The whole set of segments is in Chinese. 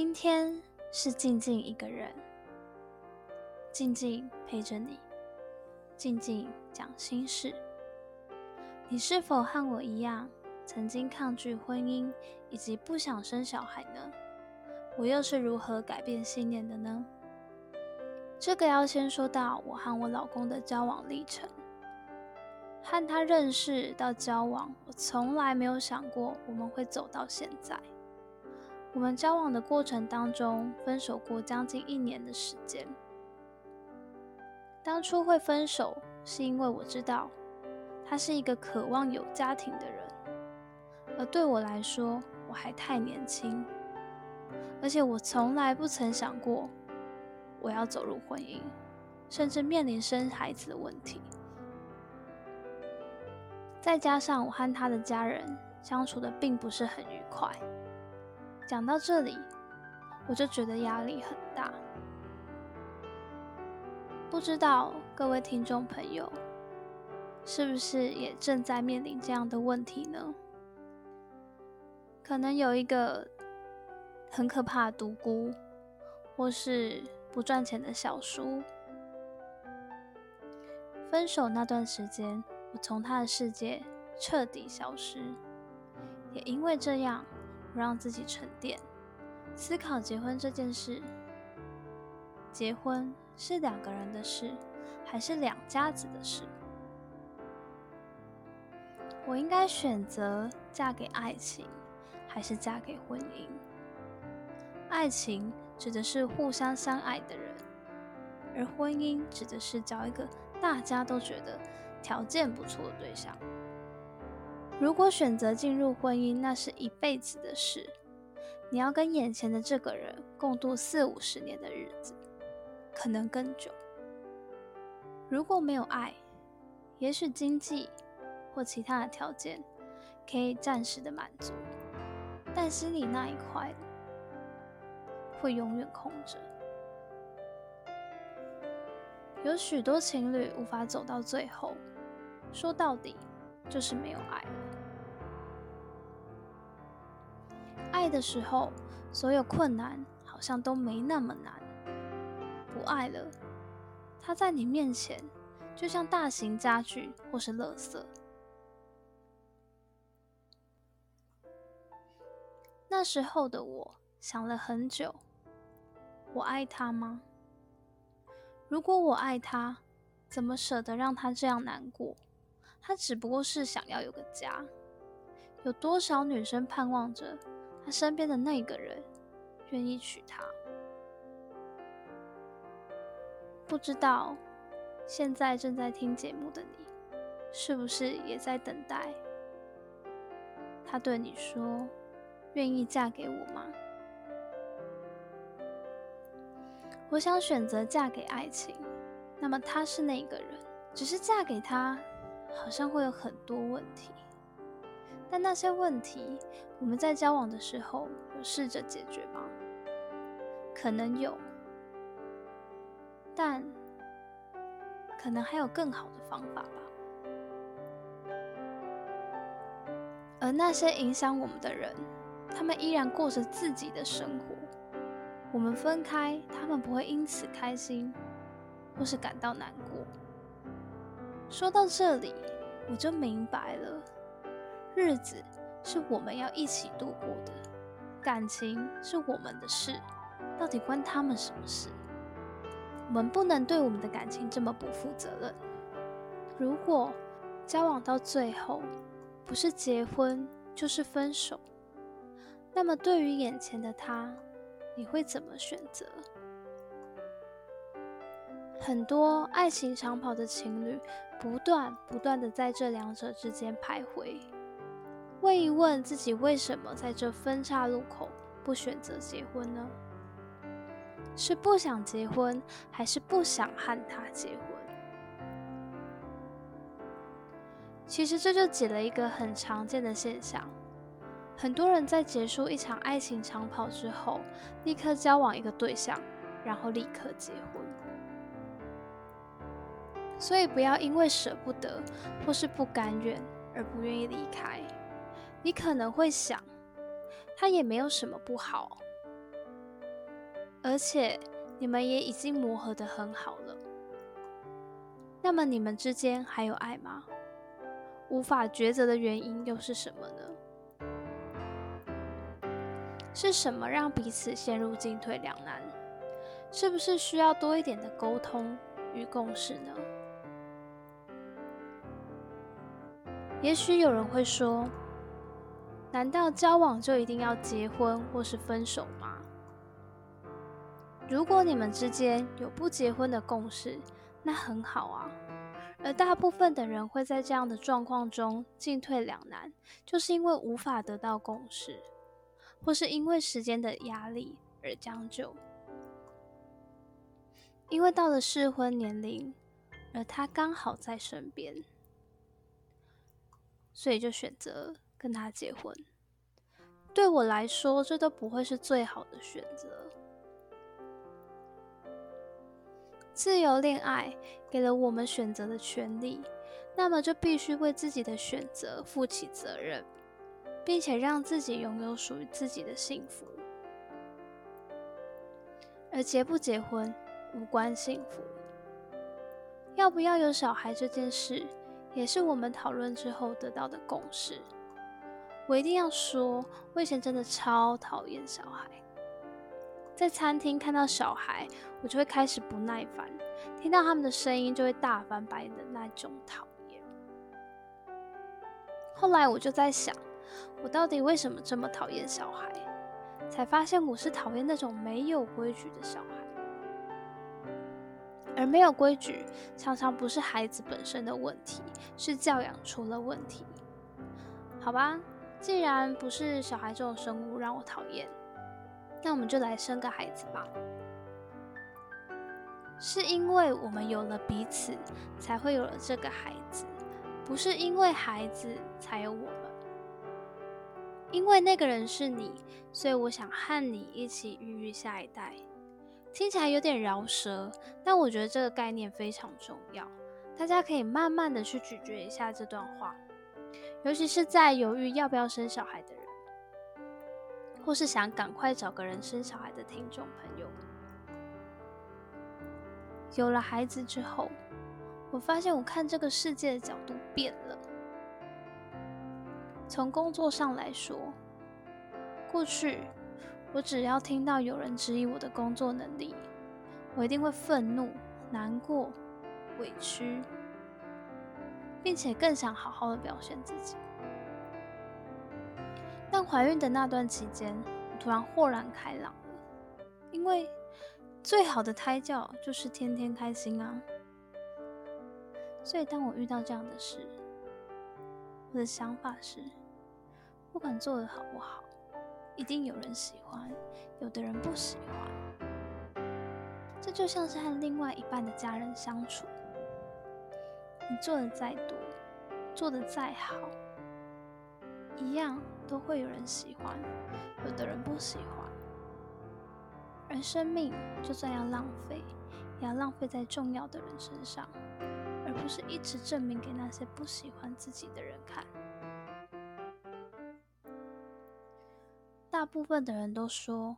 今天是静静一个人，静静陪着你，静静讲心事。你是否和我一样，曾经抗拒婚姻以及不想生小孩呢？我又是如何改变信念的呢？这个要先说到我和我老公的交往历程。和他认识到交往，我从来没有想过我们会走到现在。我们交往的过程当中，分手过将近一年的时间。当初会分手，是因为我知道他是一个渴望有家庭的人，而对我来说，我还太年轻，而且我从来不曾想过我要走入婚姻，甚至面临生孩子的问题。再加上我和他的家人相处的并不是很愉快，讲到这里，我就觉得压力很大。不知道各位听众朋友，是不是也正在面临这样的问题呢？可能有一个很可怕的独孤，或是不赚钱的小叔，分手那段时间。我从他的世界彻底消失，也因为这样，不让自己沉淀，思考结婚这件事。结婚是两个人的事，还是两家子的事？我应该选择嫁给爱情，还是嫁给婚姻？爱情指的是互相相爱的人，而婚姻指的是找一个大家都觉得。条件不错的对象，如果选择进入婚姻，那是一辈子的事。你要跟眼前的这个人共度四五十年的日子，可能更久。如果没有爱，也许经济或其他的条件可以暂时的满足，但心里那一块会永远空着。有许多情侣无法走到最后，说到底就是没有爱爱的时候，所有困难好像都没那么难；不爱了，他在你面前就像大型家具或是垃圾。那时候的我想了很久，我爱他吗？如果我爱他，怎么舍得让他这样难过？他只不过是想要有个家。有多少女生盼望着他身边的那个人愿意娶她？不知道现在正在听节目的你，是不是也在等待他对你说愿意嫁给我吗？我想选择嫁给爱情，那么他是那个人，只是嫁给他，好像会有很多问题。但那些问题，我们在交往的时候有试着解决吗？可能有，但可能还有更好的方法吧。而那些影响我们的人，他们依然过着自己的生活。我们分开，他们不会因此开心，或是感到难过。说到这里，我就明白了，日子是我们要一起度过的，感情是我们的事，到底关他们什么事？我们不能对我们的感情这么不负责任。如果交往到最后，不是结婚就是分手，那么对于眼前的他，你会怎么选择？很多爱情长跑的情侣，不断不断的在这两者之间徘徊。问一问自己，为什么在这分岔路口不选择结婚呢？是不想结婚，还是不想和他结婚？其实这就解了一个很常见的现象。很多人在结束一场爱情长跑之后，立刻交往一个对象，然后立刻结婚。所以不要因为舍不得或是不甘愿而不愿意离开。你可能会想，他也没有什么不好，而且你们也已经磨合得很好了。那么你们之间还有爱吗？无法抉择的原因又是什么呢？是什么让彼此陷入进退两难？是不是需要多一点的沟通与共识呢？也许有人会说：“难道交往就一定要结婚或是分手吗？”如果你们之间有不结婚的共识，那很好啊。而大部分的人会在这样的状况中进退两难，就是因为无法得到共识，或是因为时间的压力而将就。因为到了适婚年龄，而他刚好在身边，所以就选择跟他结婚。对我来说，这都不会是最好的选择。自由恋爱给了我们选择的权利，那么就必须为自己的选择负起责任，并且让自己拥有属于自己的幸福。而结不结婚无关幸福，要不要有小孩这件事，也是我们讨论之后得到的共识。我一定要说，我以前真的超讨厌小孩。在餐厅看到小孩，我就会开始不耐烦；听到他们的声音，就会大翻白眼的那种讨厌。后来我就在想，我到底为什么这么讨厌小孩？才发现我是讨厌那种没有规矩的小孩。而没有规矩，常常不是孩子本身的问题，是教养出了问题。好吧，既然不是小孩这种生物让我讨厌。那我们就来生个孩子吧，是因为我们有了彼此，才会有了这个孩子，不是因为孩子才有我们。因为那个人是你，所以我想和你一起孕育下一代。听起来有点饶舌，但我觉得这个概念非常重要，大家可以慢慢的去咀嚼一下这段话，尤其是在犹豫要不要生小孩的人。或是想赶快找个人生小孩的听众朋友，有了孩子之后，我发现我看这个世界的角度变了。从工作上来说，过去我只要听到有人质疑我的工作能力，我一定会愤怒、难过、委屈，并且更想好好的表现自己。但怀孕的那段期间，我突然豁然开朗了，因为最好的胎教就是天天开心啊。所以当我遇到这样的事，我的想法是，不管做的好不好，一定有人喜欢，有的人不喜欢。这就像是和另外一半的家人相处，你做的再多，做的再好。一样都会有人喜欢，有的人不喜欢。而生命就算要浪费，也要浪费在重要的人身上，而不是一直证明给那些不喜欢自己的人看。大部分的人都说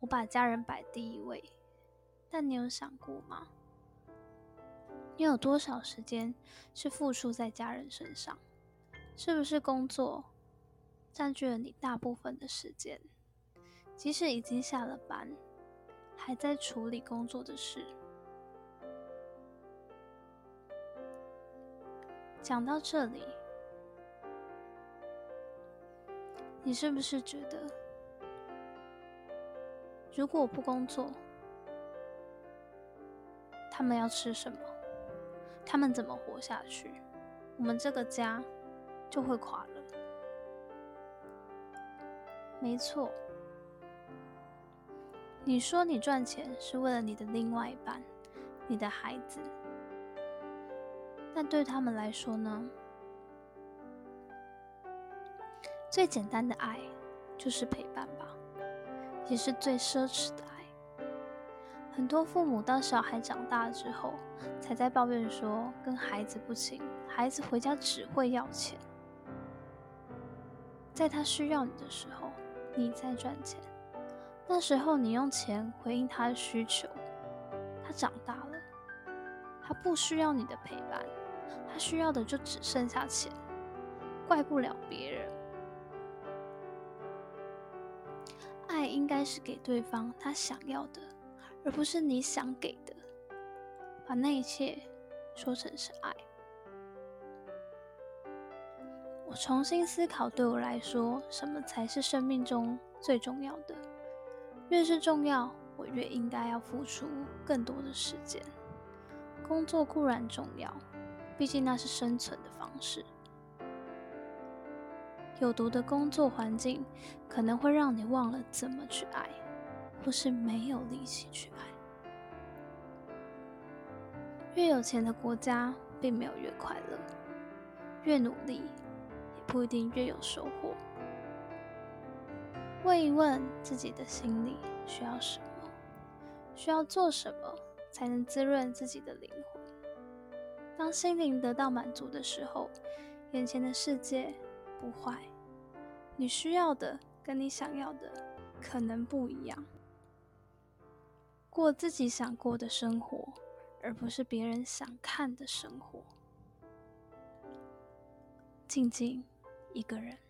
我把家人摆第一位，但你有想过吗？你有多少时间是付出在家人身上？是不是工作？占据了你大部分的时间，即使已经下了班，还在处理工作的事。讲到这里，你是不是觉得，如果我不工作，他们要吃什么？他们怎么活下去？我们这个家就会垮了。没错，你说你赚钱是为了你的另外一半、你的孩子，但对他们来说呢？最简单的爱就是陪伴吧，也是最奢侈的爱。很多父母到小孩长大之后，才在抱怨说跟孩子不亲，孩子回家只会要钱，在他需要你的时候。你在赚钱，那时候你用钱回应他的需求，他长大了，他不需要你的陪伴，他需要的就只剩下钱，怪不了别人。爱应该是给对方他想要的，而不是你想给的。把那一切说成是爱。我重新思考，对我来说，什么才是生命中最重要的？越是重要，我越应该要付出更多的时间。工作固然重要，毕竟那是生存的方式。有毒的工作环境可能会让你忘了怎么去爱，或是没有力气去爱。越有钱的国家，并没有越快乐；越努力。也不一定越有收获。问一问自己的心里需要什么，需要做什么才能滋润自己的灵魂。当心灵得到满足的时候，眼前的世界不坏。你需要的跟你想要的可能不一样。过自己想过的生活，而不是别人想看的生活。静静。一个人。